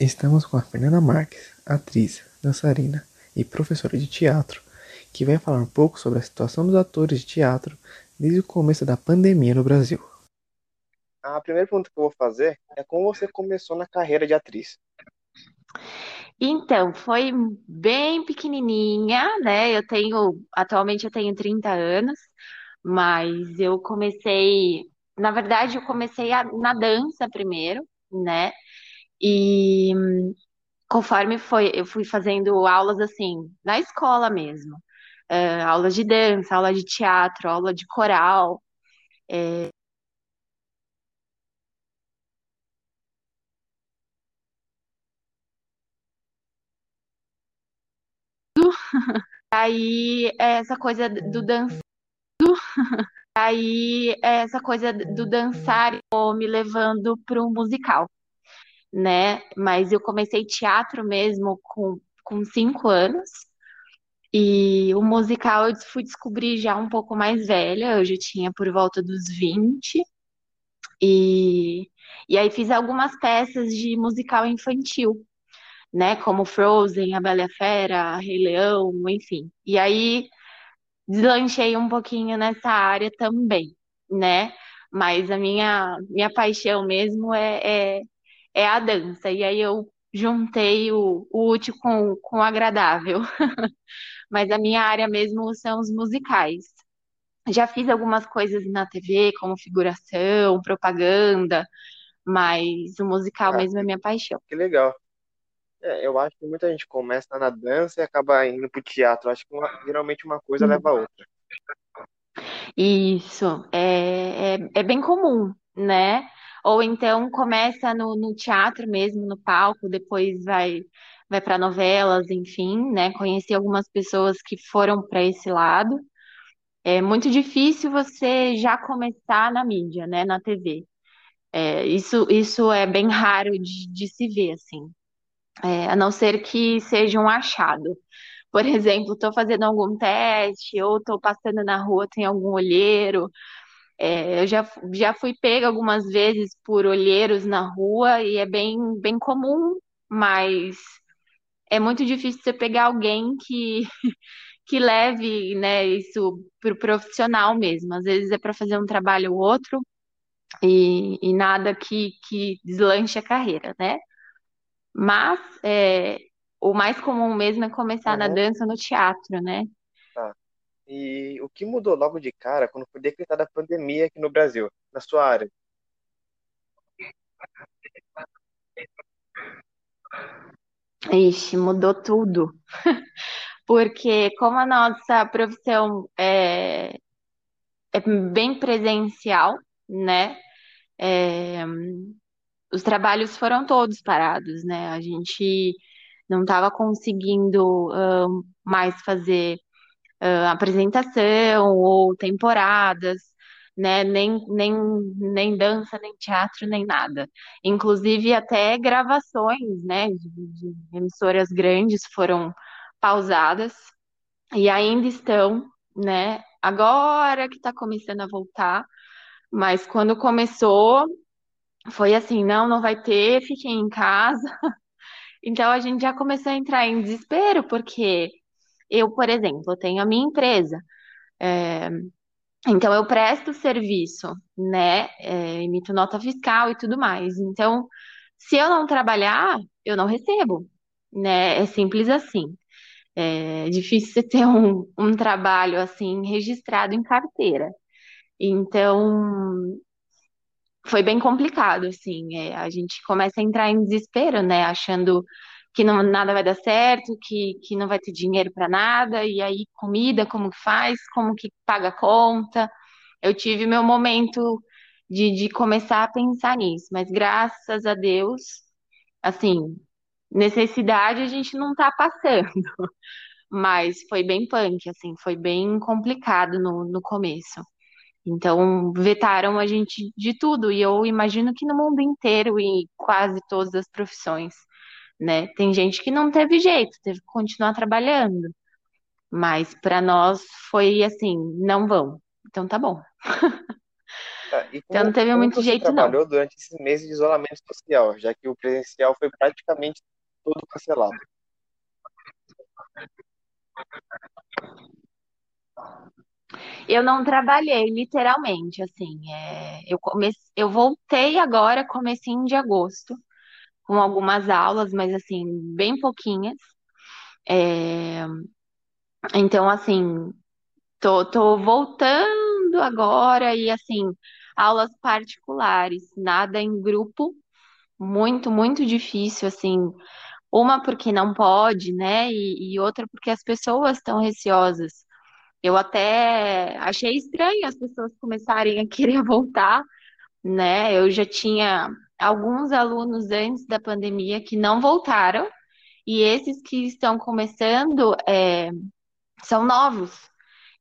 Estamos com a Fernanda Marques, atriz, dançarina e professora de teatro, que vai falar um pouco sobre a situação dos atores de teatro desde o começo da pandemia no Brasil. A primeira pergunta que eu vou fazer é como você começou na carreira de atriz? Então, foi bem pequenininha, né? Eu tenho, atualmente eu tenho 30 anos, mas eu comecei, na verdade, eu comecei a- na dança primeiro, né? E conforme foi, eu fui fazendo aulas assim, na escola mesmo, Eh, aulas de dança, aula de teatro, aula de coral. Aí essa coisa do dançar, aí essa coisa do dançar me levando para um musical, né? Mas eu comecei teatro mesmo com, com cinco anos. E o musical eu fui descobrir já um pouco mais velha, eu já tinha por volta dos 20. E, e aí fiz algumas peças de musical infantil, né? Como Frozen, A Bela Fera, Rei Leão, enfim. E aí deslanchei um pouquinho nessa área também, né? Mas a minha, minha paixão mesmo é, é, é a dança. E aí eu juntei o, o útil com, com o agradável. Mas a minha área mesmo são os musicais. Já fiz algumas coisas na TV, como figuração, propaganda, mas o musical Ah, mesmo é minha paixão. que legal. É, eu acho que muita gente começa na dança e acaba indo pro teatro. Eu acho que uma- geralmente uma coisa leva a outra. Isso, é, é, é bem comum, né? Ou então começa no, no teatro mesmo, no palco, depois vai, vai para novelas, enfim, né? Conheci algumas pessoas que foram para esse lado. É muito difícil você já começar na mídia, né? Na TV. É, isso, isso é bem raro de, de se ver, assim. É, a não ser que seja um achado. Por exemplo, estou fazendo algum teste, ou estou passando na rua, tem algum olheiro. É, eu já, já fui pega algumas vezes por olheiros na rua e é bem, bem comum, mas é muito difícil você pegar alguém que, que leve, né, isso para o profissional mesmo. Às vezes é para fazer um trabalho ou outro e, e nada que, que deslanche a carreira, né? Mas é, o mais comum mesmo é começar na dança, no teatro, né? E o que mudou logo de cara quando foi decretada a pandemia aqui no Brasil, na sua área? Ixi, mudou tudo. Porque como a nossa profissão é, é bem presencial, né? É, os trabalhos foram todos parados, né? A gente não estava conseguindo mais fazer ah, apresentação ou temporadas, né? Nem, nem, nem dança, nem teatro, nem nada. Inclusive até gravações, né? De, de emissoras grandes foram pausadas e ainda estão, né? Agora que está começando a voltar, mas quando começou, foi assim, não, não vai ter, fiquem em casa. Então a gente já começou a entrar em desespero, porque eu, por exemplo, tenho a minha empresa. é, Então, eu presto serviço, né? É, emito nota fiscal e tudo mais. Então, se eu não trabalhar, eu não recebo, né? É simples assim. É difícil você ter um, um trabalho assim registrado em carteira. Então, foi bem complicado, assim. É, a gente começa a entrar em desespero, né? Achando que não, nada vai dar certo, que, que não vai ter dinheiro para nada, e aí comida, como que faz, como que paga a conta. Eu tive meu momento de, de começar a pensar nisso, mas graças a Deus, assim, necessidade a gente não tá passando, mas foi bem punk, assim, foi bem complicado no, no começo. Então, vetaram a gente de tudo, e eu imagino que no mundo inteiro e quase todas as profissões, né? Tem gente que não teve jeito, teve que continuar trabalhando, mas para nós foi assim, não vão. Então tá bom. Tá, e Então não como, teve como muito jeito, não. trabalhou durante esses meses de isolamento social, já que o presencial foi praticamente todo cancelado? Eu não trabalhei, literalmente, assim. é, eu comecei, eu voltei agora, comecinho de agosto, com algumas aulas, mas assim, bem pouquinhas. É, então, assim, tô, tô voltando agora e assim, aulas particulares, nada em grupo, muito, muito difícil, assim. Uma porque não pode, né? E, e outra porque as pessoas estão receosas. Eu até achei estranho as pessoas começarem a querer voltar, né? Eu já tinha alguns alunos antes da pandemia que não voltaram, e esses que estão começando é, são novos.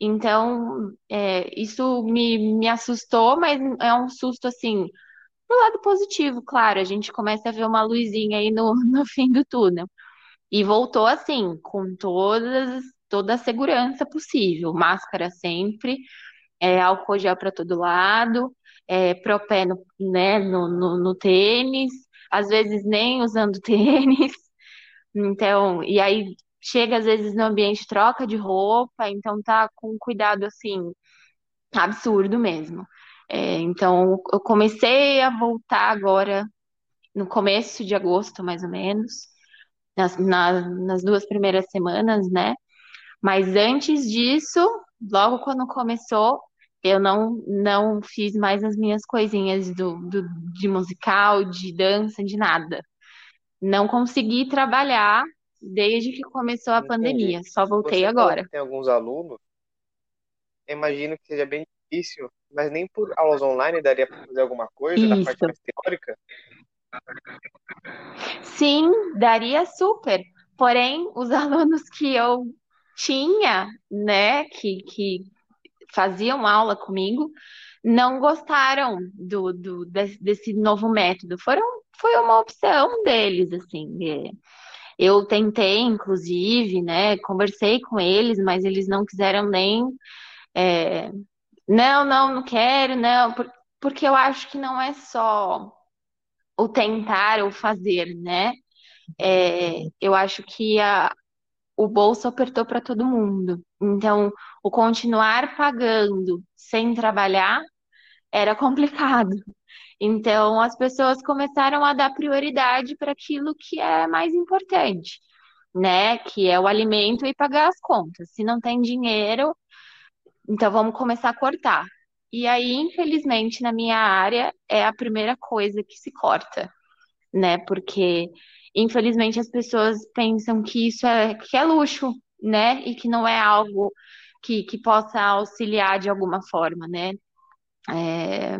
Então, é, isso me, me assustou, mas é um susto assim, pro lado positivo, claro. A gente começa a ver uma luzinha aí no, no fim do túnel. E voltou assim, com todas, toda a segurança possível. Máscara sempre, é, álcool gel para todo lado, é, propé no, né, no, no, no tênis, às vezes nem usando tênis. Então, e aí chega às vezes no ambiente troca de roupa, então tá com cuidado assim, absurdo mesmo. É, então, eu comecei a voltar agora no começo de agosto, mais ou menos, nas, na- nas duas primeiras semanas, né? Mas antes disso, logo quando começou, eu não, não fiz mais as minhas coisinhas do, do, de musical, de dança, de nada. Não consegui trabalhar desde que começou a Entendi. pandemia, só voltei Você agora. tem alguns alunos, imagino que seja bem difícil, mas nem por aulas online daria para fazer alguma coisa na parte Isso. mais teórica? Sim, daria super. Porém, os alunos que eu tinha, né, que, que faziam aula comigo, não gostaram do, do, desse, desse novo método. Foram, foi uma opção deles, assim. é. Eu tentei, inclusive, né, conversei com eles, mas eles não quiseram nem, é, não, não, não quero, não, por- porque eu acho que não é só o tentar ou fazer, né? É, eu acho que a, o bolso apertou para todo mundo. Então, o continuar pagando sem trabalhar era complicado. Então, as pessoas começaram a dar prioridade para aquilo que é mais importante, né? Que é o alimento e pagar as contas. Se não tem dinheiro, então vamos começar a cortar. E aí, infelizmente, na minha área, é a primeira coisa que se corta, né? Porque, infelizmente, as pessoas pensam que isso é, que é luxo, né? E que não é algo que, que possa auxiliar de alguma forma, né? É,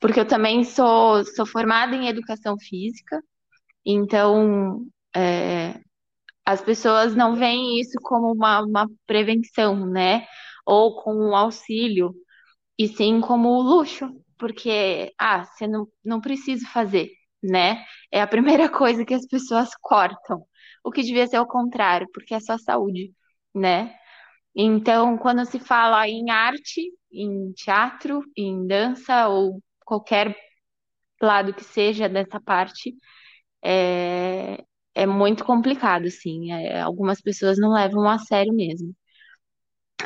porque eu também sou, sou formada em educação física, então é, as pessoas não veem isso como uma, uma prevenção, né? Ou como um auxílio, e sim como luxo, porque, ah, você não, não precisa fazer, né? É a primeira coisa que as pessoas cortam, o que devia ser o contrário, porque é só saúde, né? Então, quando se fala em arte, em teatro, em dança ou qualquer lado que seja dessa parte, é, é muito complicado, assim. É, algumas pessoas não levam a sério mesmo.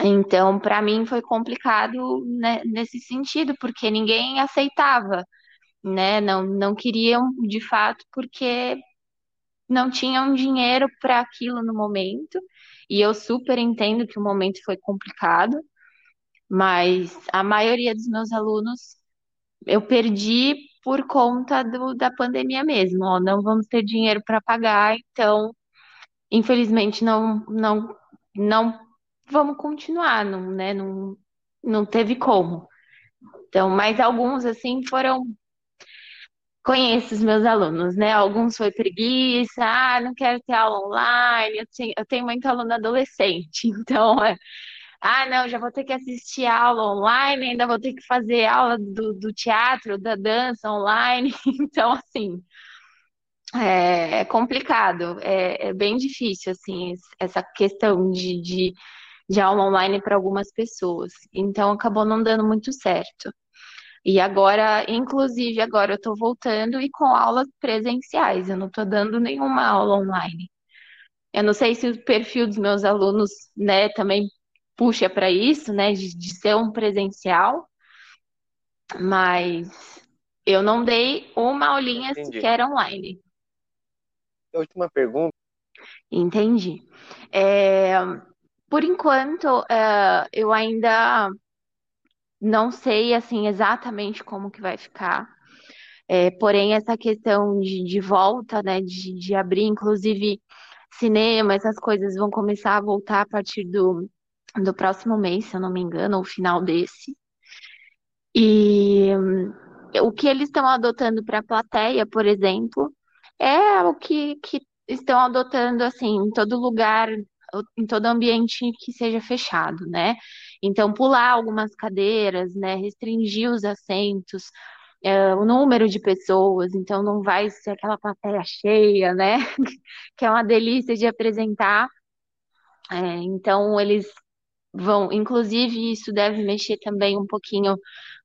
Então, para mim foi complicado, né, nesse sentido, porque ninguém aceitava, né? Não, não queriam de fato, porque não tinham dinheiro para aquilo no momento. E eu super entendo que o momento foi complicado, mas a maioria dos meus alunos eu perdi por conta do, da pandemia mesmo. Ó, não vamos ter dinheiro para pagar, então, infelizmente, não, não, não vamos continuar, não, né? Não, não teve como. Então, mas alguns, assim, foram. Conheço os meus alunos, né? Alguns foi preguiça, ah, não quero ter aula online. Eu tenho, eu tenho muito aluno adolescente, então, é, ah, não, já vou ter que assistir aula online, ainda vou ter que fazer aula do, do teatro, da dança online. Então, assim, é, é complicado, é, é bem difícil, assim, essa questão de, de, de aula online para algumas pessoas. Então, acabou não dando muito certo. E agora, inclusive, agora eu estou voltando e com aulas presenciais, eu não estou dando nenhuma aula online. Eu não sei se o perfil dos meus alunos, né, também puxa para isso, né, de, de ser um presencial, mas eu não dei uma aulinha Entendi. sequer online. A última pergunta, Entendi. É, por enquanto, é, eu ainda não sei assim exatamente como que vai ficar. É, porém, essa questão de, de volta, né, de, de abrir, inclusive cinema, essas coisas vão começar a voltar a partir do, do próximo mês, se eu não me engano, ou final desse. E hum, o que eles estão adotando para a plateia, por exemplo, é o que, que estão adotando assim em todo lugar, em todo ambiente que seja fechado, né? Então, pular algumas cadeiras, né? Restringir os assentos, é, o número de pessoas, então não vai ser aquela plateia cheia, né? Que é uma delícia de apresentar. É, então, eles vão, inclusive, isso deve mexer também um pouquinho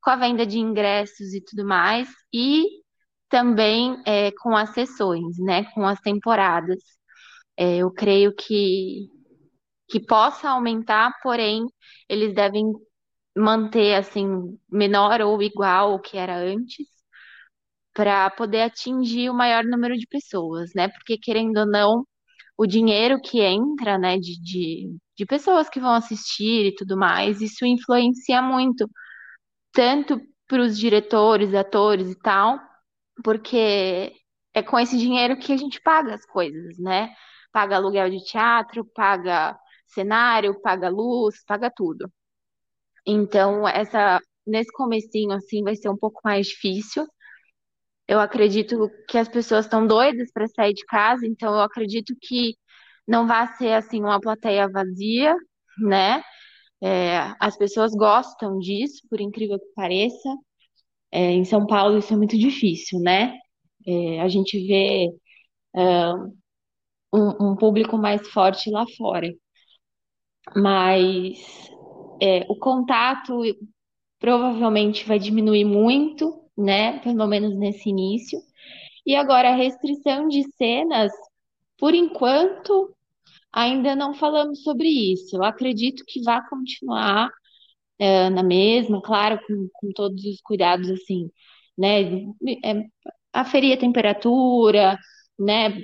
com a venda de ingressos e tudo mais, e também é, com as sessões, né? Com as temporadas. É, eu creio que, que possa aumentar, porém, eles devem manter assim menor ou igual ao que era antes, para poder atingir o maior número de pessoas, né? Porque querendo ou não, o dinheiro que entra, né, de, de, de pessoas que vão assistir e tudo mais, isso influencia muito, tanto para os diretores, atores e tal, porque é com esse dinheiro que a gente paga as coisas, né? Paga aluguel de teatro, paga cenário, paga luz, paga tudo. Então, essa nesse comecinho assim vai ser um pouco mais difícil. Eu acredito que as pessoas estão doidas para sair de casa, então eu acredito que não vai ser assim uma plateia vazia, né? É, as pessoas gostam disso, por incrível que pareça. É, em São Paulo isso é muito difícil, né? É, a gente vê um, um público mais forte lá fora. Mas é, o contato provavelmente vai diminuir muito, né? Pelo menos nesse início. E agora a restrição de cenas, por enquanto, ainda não falamos sobre isso. Eu acredito que vai continuar é, na mesma, claro, com, com todos os cuidados assim, né? É, aferir a temperatura, né?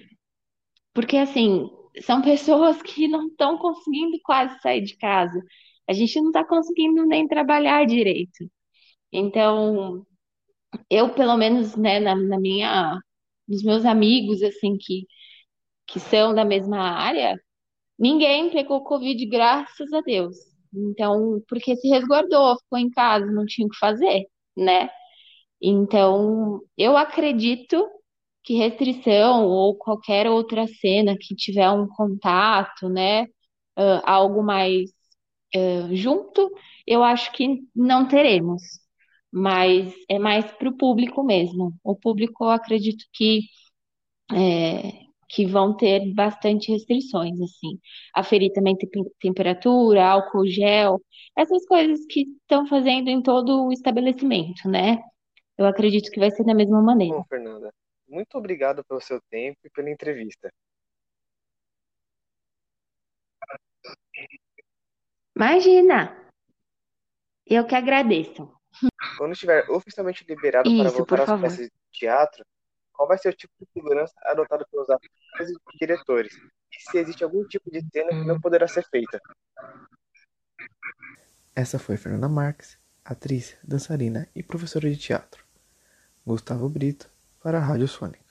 Porque assim, são pessoas que não estão conseguindo quase sair de casa. A gente não está conseguindo nem trabalhar direito. Então, eu, pelo menos, né, na, na minha, nos meus amigos, assim, que, que são da mesma área, ninguém pegou Covid, graças a Deus. Então, porque se resguardou, ficou em casa, não tinha o que fazer, né? Então, eu acredito que restrição ou qualquer outra cena que tiver um contato, né, uh, algo mais uh, junto, eu acho que não teremos. Mas é mais para o público mesmo. O público, eu acredito que é, que vão ter bastante restrições, assim. Aferir também te- temperatura, álcool gel, essas coisas que estão fazendo em todo o estabelecimento, né? Eu acredito que vai ser da mesma maneira. bom, Fernanda, muito obrigado pelo seu tempo e pela entrevista. Imagina! Eu que agradeço. Quando estiver oficialmente liberado para Isso, voltar por às favor. peças de teatro, qual vai ser o tipo de segurança adotado pelos atores e diretores? E se existe algum tipo de cena que não poderá ser feita? Essa foi Fernanda Marques, atriz, dançarina e professora de teatro. Gustavo Brito, para a Rádio Sônica.